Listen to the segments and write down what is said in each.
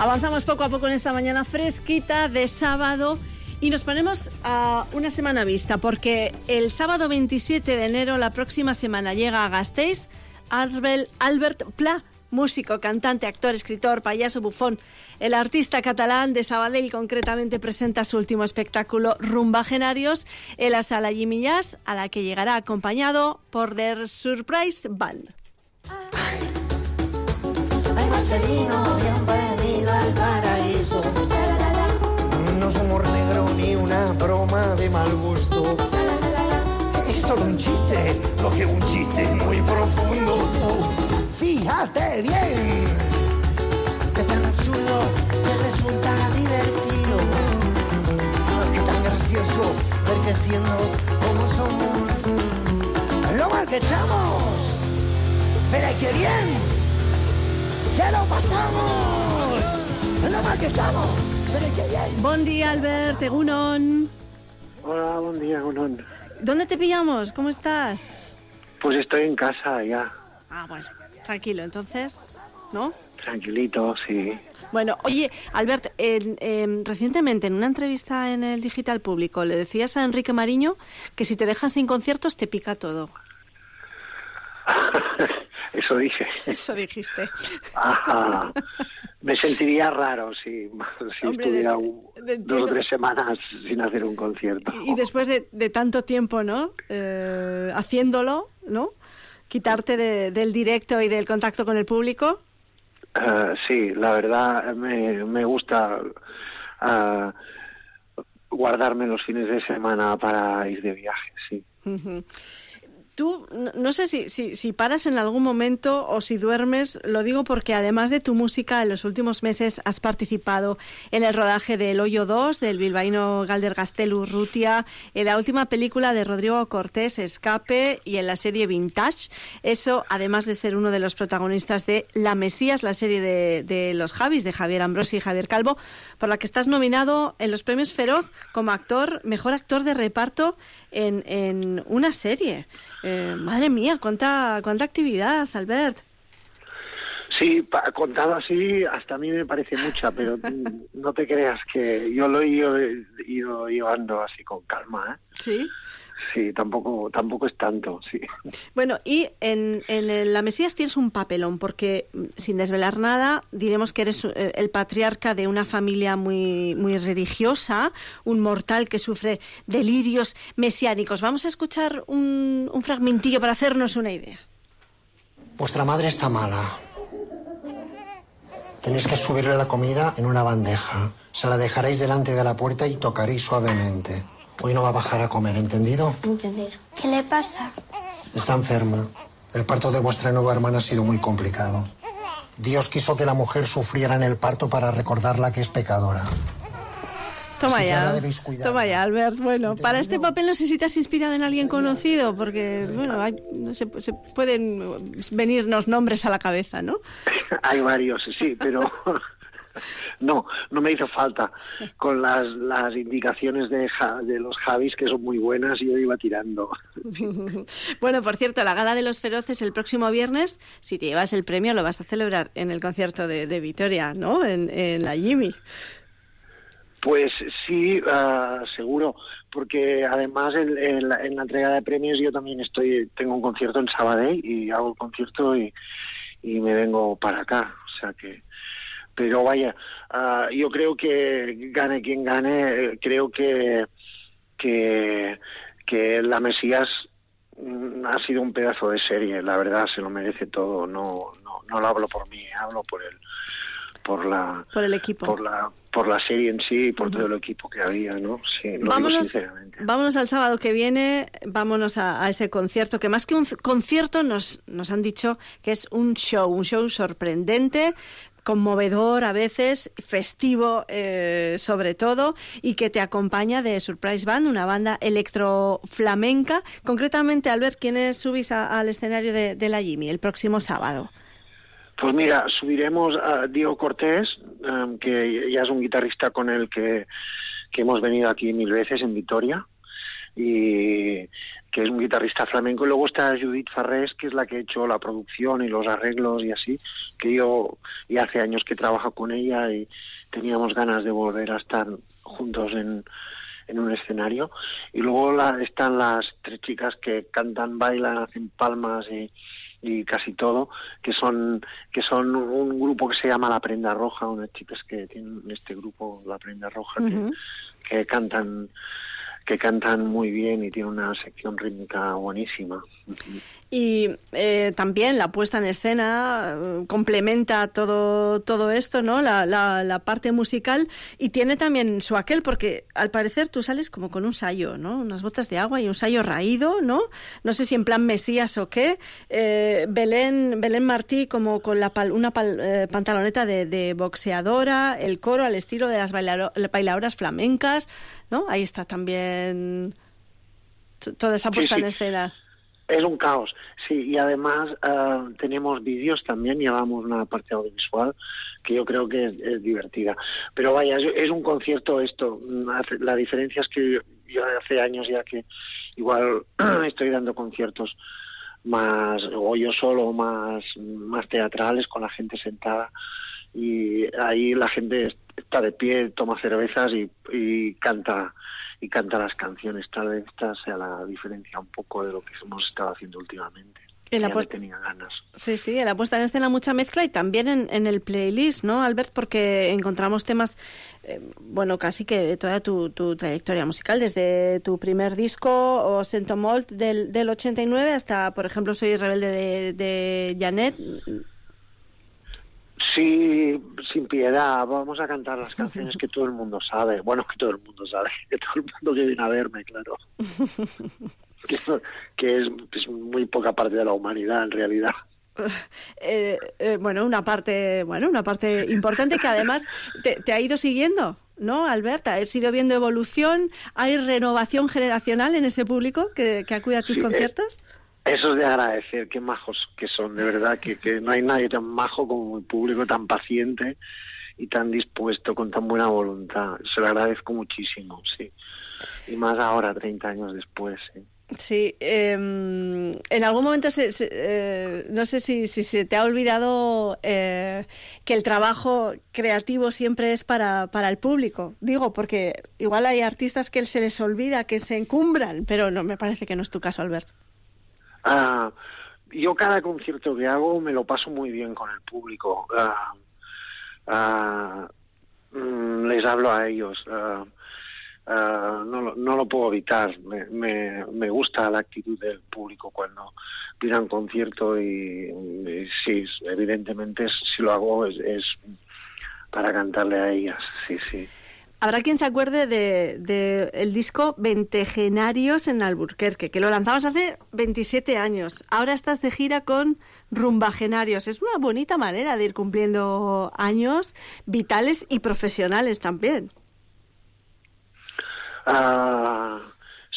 Avanzamos poco a poco en esta mañana fresquita de sábado y nos ponemos a una semana vista porque el sábado 27 de enero, la próxima semana, llega a Gasteiz Albert Pla, músico, cantante, actor, escritor, payaso, bufón. El artista catalán de Sabadell concretamente presenta su último espectáculo Rumbagenarios en la sala Jimmy Jazz, a la que llegará acompañado por The Surprise Band. Bien, que tan absurdo que resulta divertido. No es que tan gracioso ver que siendo como somos, lo mal que estamos. Pero que bien ¡Ya lo pasamos! ¡Es mal que estamos! ¡Pero qué bien! Buen día, Albert, Egunon. Hola, buen día, Egunon. ¿Dónde te pillamos? ¿Cómo estás? Pues estoy en casa ya. Ah, bueno, tranquilo, entonces, ¿no? Tranquilito, sí. Bueno, oye, Albert, recientemente en una entrevista en el Digital Público le decías a Enrique Mariño que si te dejan sin conciertos te pica todo. Eso dije. Eso dijiste. Me sentiría raro si, si estuviera dos o tres semanas sin hacer un concierto. Y, después de, tanto tiempo, ¿no? Eh, haciéndolo, ¿no? Quitarte del directo y del contacto con el público. Eh, sí, la verdad me, me gusta uh, guardarme los fines de semana para ir de viaje, sí. Tú, no sé si, si, paras en algún momento o si duermes, lo digo porque además de tu música, en los últimos meses has participado en el rodaje de El Hoyo 2, del bilbaíno Galder Gastelu Rutia, en la última película de Rodrigo Cortés, Escape, y en la serie Vintage. Eso, además de ser uno de los protagonistas de La Mesías, la serie de, de los Javis, de Javier Ambrosi y Javier Calvo, por la que estás nominado en los premios Feroz como actor, mejor actor de reparto en, en una serie. Eh, madre mía, cuánta, cuánta actividad, Albert. Sí, contado así, hasta a mí me parece mucha, pero no te creas que yo lo he ido, ido llevando así con calma. ¿eh? Sí. Sí, tampoco, tampoco es tanto, sí. Bueno, y en, en La Mesías tienes un papelón, porque mm, sin desvelar nada, diremos que eres eh, el patriarca de una familia muy, muy religiosa, un mortal que sufre delirios mesiánicos. Vamos a escuchar un, un fragmentillo para hacernos una idea. Vuestra madre está mala. Tenéis que subirle la comida en una bandeja. Se la dejaréis delante de la puerta y tocaréis suavemente. Hoy no va a bajar a comer, ¿entendido? Entendido. ¿Qué le pasa? Está enferma. El parto de vuestra nueva hermana ha sido muy complicado. Dios quiso que la mujer sufriera en el parto para recordarla que es pecadora. Toma ya, toma ya, Albert. Bueno, para este papel no sé si te has inspirado en alguien conocido, porque, bueno, no se, se, pueden venirnos nombres a la cabeza, ¿no? Hay varios, sí, pero no, no me hizo falta. Con las, las indicaciones de, de los Javis, que son muy buenas, yo iba tirando. bueno, por cierto, la gala de los feroces el próximo viernes, si te llevas el premio, lo vas a celebrar en el concierto de, de Vitoria, ¿no? En, la Jimmy. Pues sí, ah, seguro, porque además en, la, entrega de premios yo también estoy, tengo un concierto en Sabadell y hago el concierto y, y me vengo para acá, o sea que pero vaya, ah, yo creo que gane quien gane, creo que, que, que la Mesías mm, ha sido un pedazo de serie, la verdad se lo merece todo, no, no, no lo hablo por mí, hablo por el por la por el equipo por la por la serie en sí y por todo el equipo que había, ¿no? Sí, lo vámonos, digo sinceramente. Vámonos al sábado que viene, vámonos a, a, ese concierto, que más que un concierto nos, nos han dicho que es un show, un show sorprendente, conmovedor a veces, festivo eh, sobre todo, y que te acompaña de Surprise Band, una banda electroflamenca. Concretamente, Albert, ¿quiénes subís al escenario de, la Jimmy el próximo sábado? Pues mira, subiremos a Diego Cortés, em, que ya es un guitarrista con el que, que hemos venido aquí mil veces en Vitoria. Y que es un guitarrista flamenco. Y luego está Judith Farrés, que es la que ha hecho la producción y los arreglos y así, que yo y hace años que trabajo con ella y teníamos ganas de volver a estar juntos en, en un escenario. Y luego la, están las tres chicas que cantan, bailan, hacen palmas y, y casi todo, que son que son un grupo que se llama La Prenda Roja, unas chicas que tienen este grupo La Prenda Roja que, que cantan que cantan muy bien y tienen una sección rítmica buenísima. Y eh, también la puesta en escena eh, complementa todo, todo esto, ¿no? La, la, parte musical y tiene también su aquel, porque al parecer tú sales como con un sayo, ¿no? Unas botas de agua y un sayo raído, ¿no? No sé si en plan Mesías o qué. Eh, Belén, Belén Martí como con la una pantaloneta de, boxeadora, el coro al estilo de las bailadoras flamencas, ¿no? Ahí está también toda esa puesta en escena. Es un caos, sí, y además uh, tenemos vídeos también, llevamos una parte audiovisual que yo creo que es, divertida. Pero vaya, es, un concierto esto. La diferencia es que yo hace años ya que igual estoy dando conciertos más, o yo solo, más, más teatrales, con la gente sentada, y ahí la gente está de pie, toma cervezas y, y canta y canta las canciones. Tal vez esta sea la diferencia un poco de lo que hemos estado haciendo últimamente. En la tenía ganas. Sí, sí, en la puesta en escena mucha mezcla y también en, en el playlist, ¿no, Albert? Porque encontramos temas, eh, bueno, casi que de toda tu, tu, trayectoria musical, desde tu primer disco o Sentomolt del, del 89 hasta, por ejemplo, Soy Rebelde de, de Janet. Sí, sin piedad, vamos a cantar las canciones que todo el mundo sabe. Bueno, que todo el mundo sabe, que todo el mundo que viene a verme, claro. que, es, muy poca parte de la humanidad en realidad. Eh, eh, bueno, una parte, bueno, una parte importante que además te, ha ido siguiendo, ¿no, Alberta? Has ido viendo evolución, hay renovación generacional en ese público que, acude a tus eh, conciertos. Eso es de agradecer, qué majos que son, de verdad, que, no hay nadie tan majo como el público, tan paciente y tan dispuesto, con tan buena voluntad. Se lo agradezco muchísimo, sí. Y más ahora, 30 años después, sí. Sí, em, en algún momento se, eh, no sé si, se te ha olvidado eh, que el trabajo creativo siempre es para, para el público. Digo, porque igual hay artistas que se les olvida, que se encumbran, pero no me parece que no es tu caso, Alberto. Ah, yo cada concierto que hago me lo paso muy bien con el público. Ah, ah, mm, les hablo a ellos. no, no lo puedo evitar. Me, me, gusta la actitud del público cuando pidan concierto y, y sí, evidentemente si lo hago es, es para cantarle a ellas. Sí, sí. Habrá quien se acuerde del de, el disco Ventegenarios en Alburquerque, que lo lanzabas hace 27 años. Ahora estás de gira con Rumbagenarios. Es una bonita manera de ir cumpliendo años vitales y profesionales también. Uh,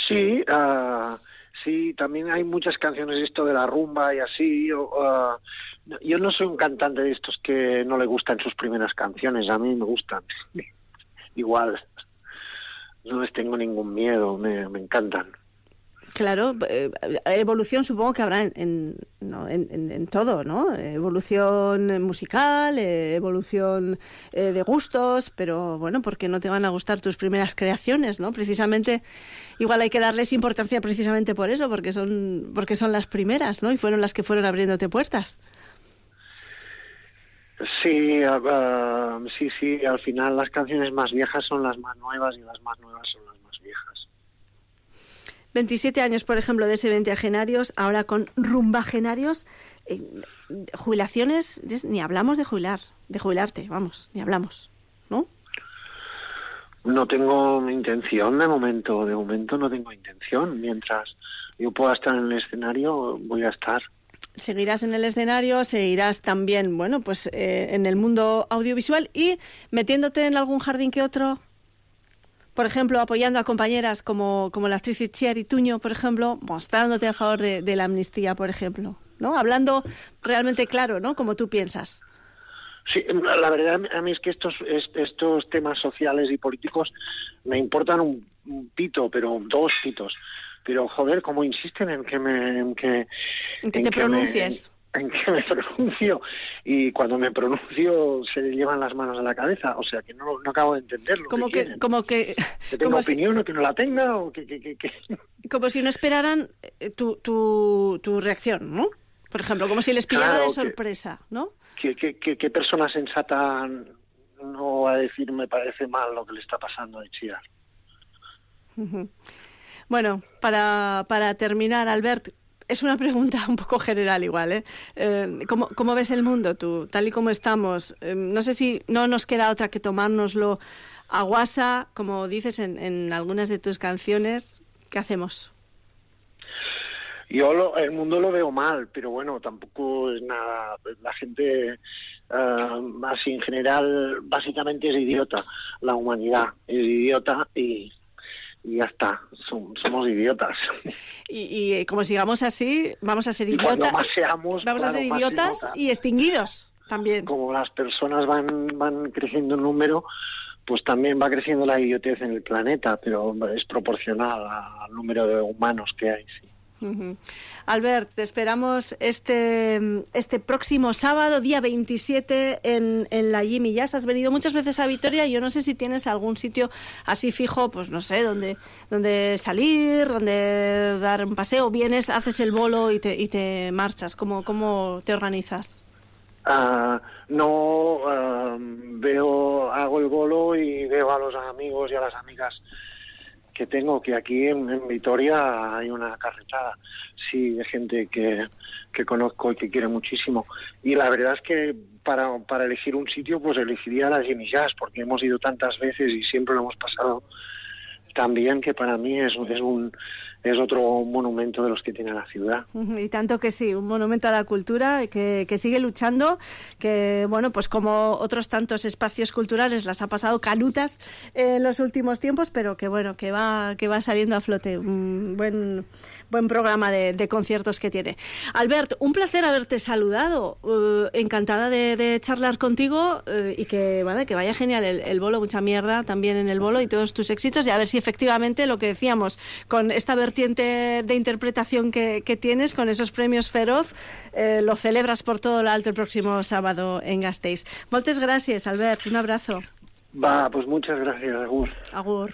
sí, uh, sí, también hay muchas canciones esto de la rumba y así. Uh, yo no soy un cantante de estos que no le gustan sus primeras canciones, a mí me gustan igual. No les tengo ningún miedo, me, me encantan. Claro, eh, evolución supongo que habrá en, en, en, todo, ¿no? Evolución musical, eh, evolución eh, de gustos, pero bueno, porque no te van a gustar tus primeras creaciones, ¿no? Precisamente, igual hay que darles importancia precisamente por eso, porque son, porque son las primeras, ¿no? Y fueron las que fueron abriéndote puertas. Sí, uh, sí, sí, al final las canciones más viejas son las más nuevas y las más nuevas son las más viejas. 27 años, por ejemplo, de ese 20 agenarios, ahora con rumbagenarios. Eh, jubilaciones, ni hablamos de jubilar, de jubilarte, vamos, ni hablamos, ¿no? No tengo intención de momento, de momento no tengo intención. Mientras yo pueda estar en el escenario, voy a estar seguirás en el escenario, seguirás también, bueno, pues eh, en el mundo audiovisual y metiéndote en algún jardín que otro. Por ejemplo, apoyando a compañeras como, como la actriz Itziar Tuño, por ejemplo, mostrándote a favor de, la amnistía, por ejemplo, ¿no? Hablando realmente claro, ¿no? Como tú piensas. Sí, la verdad a mí es que estos estos temas sociales y políticos me importan un, pito, pero dos pitos. Pero joder, cómo insisten en que me en que, te pronuncies. en que me pronuncio y cuando me pronuncio se le llevan las manos a la cabeza, o sea que no, no acabo de entenderlo. Como que, como que, que tenga opinión o que no la tenga o que, que, que, como si no esperaran eh, tu, tu, tu reacción, ¿no? Por ejemplo, como si les pillara de sorpresa, ¿no? ¿Qué, persona sensata no va a decir me parece mal lo que le está pasando a Chiar? Bueno, para, para terminar, Albert, es una pregunta un poco general igual, ¿eh? eh ¿cómo, ¿cómo, ves el mundo tú, tal y como estamos? Eh, no sé si no nos queda otra que tomárnoslo a guasa, como dices en, en algunas de tus canciones. ¿Qué hacemos? Yo el mundo lo veo mal, pero bueno, tampoco es nada. La gente, uh, así en general, básicamente es idiota. La humanidad es idiota y, ya está. somos idiotas. Y, y, como sigamos así, vamos a ser idiotas. vamos a ser idiotas y extinguidos también. Como las personas van, van creciendo en número, pues también va creciendo la idiotez en el planeta, pero es proporcional al número de humanos que hay. Sí. Albert, te esperamos este, este próximo sábado, día 27, en, en la Jimmy Jazz. Has venido muchas veces a Vitoria yo no sé si tienes algún sitio así fijo, pues no sé, donde, donde salir, donde dar un paseo. Vienes, haces el bolo y te, y te marchas. ¿Cómo, cómo te organizas? Ah, no, ah, veo, hago el bolo y veo a los amigos y a las amigas que tengo, que aquí en, Vitoria hay una carretada, sí, de gente que, que conozco y que quiere muchísimo. Y la verdad es que para, para elegir un sitio, pues elegiría las Jimmy Jazz, porque hemos ido tantas veces y siempre lo hemos pasado tan bien que para mí es, es un es otro monumento de los que tiene la ciudad. Y tanto que sí, un monumento a la cultura que, sigue luchando, que bueno, pues como otros tantos espacios culturales las ha pasado canutas en los últimos tiempos, pero que bueno, que va, que va saliendo a flote. Un buen, buen programa de, conciertos que tiene. Albert, un placer haberte saludado. Uh, encantada de, charlar contigo uh, y que, que vaya genial el, el, bolo, mucha mierda también en el bolo y todos tus éxitos y a ver si efectivamente lo que decíamos con esta de interpretación que, tienes con esos premios Feroz, eh, lo celebras por todo lo alto el próximo sábado en Gasteiz. Muchas gracias, Albert. Un abrazo. Va, pues muchas gracias, Agur. Agur.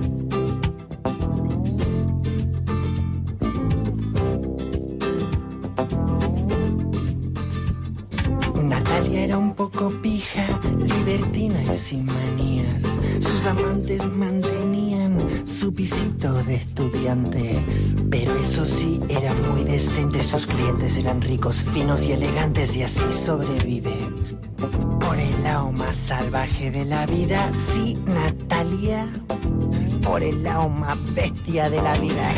Y manías. Sus amantes mantenían su pisito de estudiante. Pero eso sí, era muy decente. Sus clientes eran ricos, finos y elegantes y así sobrevive. Por el lado más salvaje de la vida, sí, Natalia. Por el lado más bestia de la vida,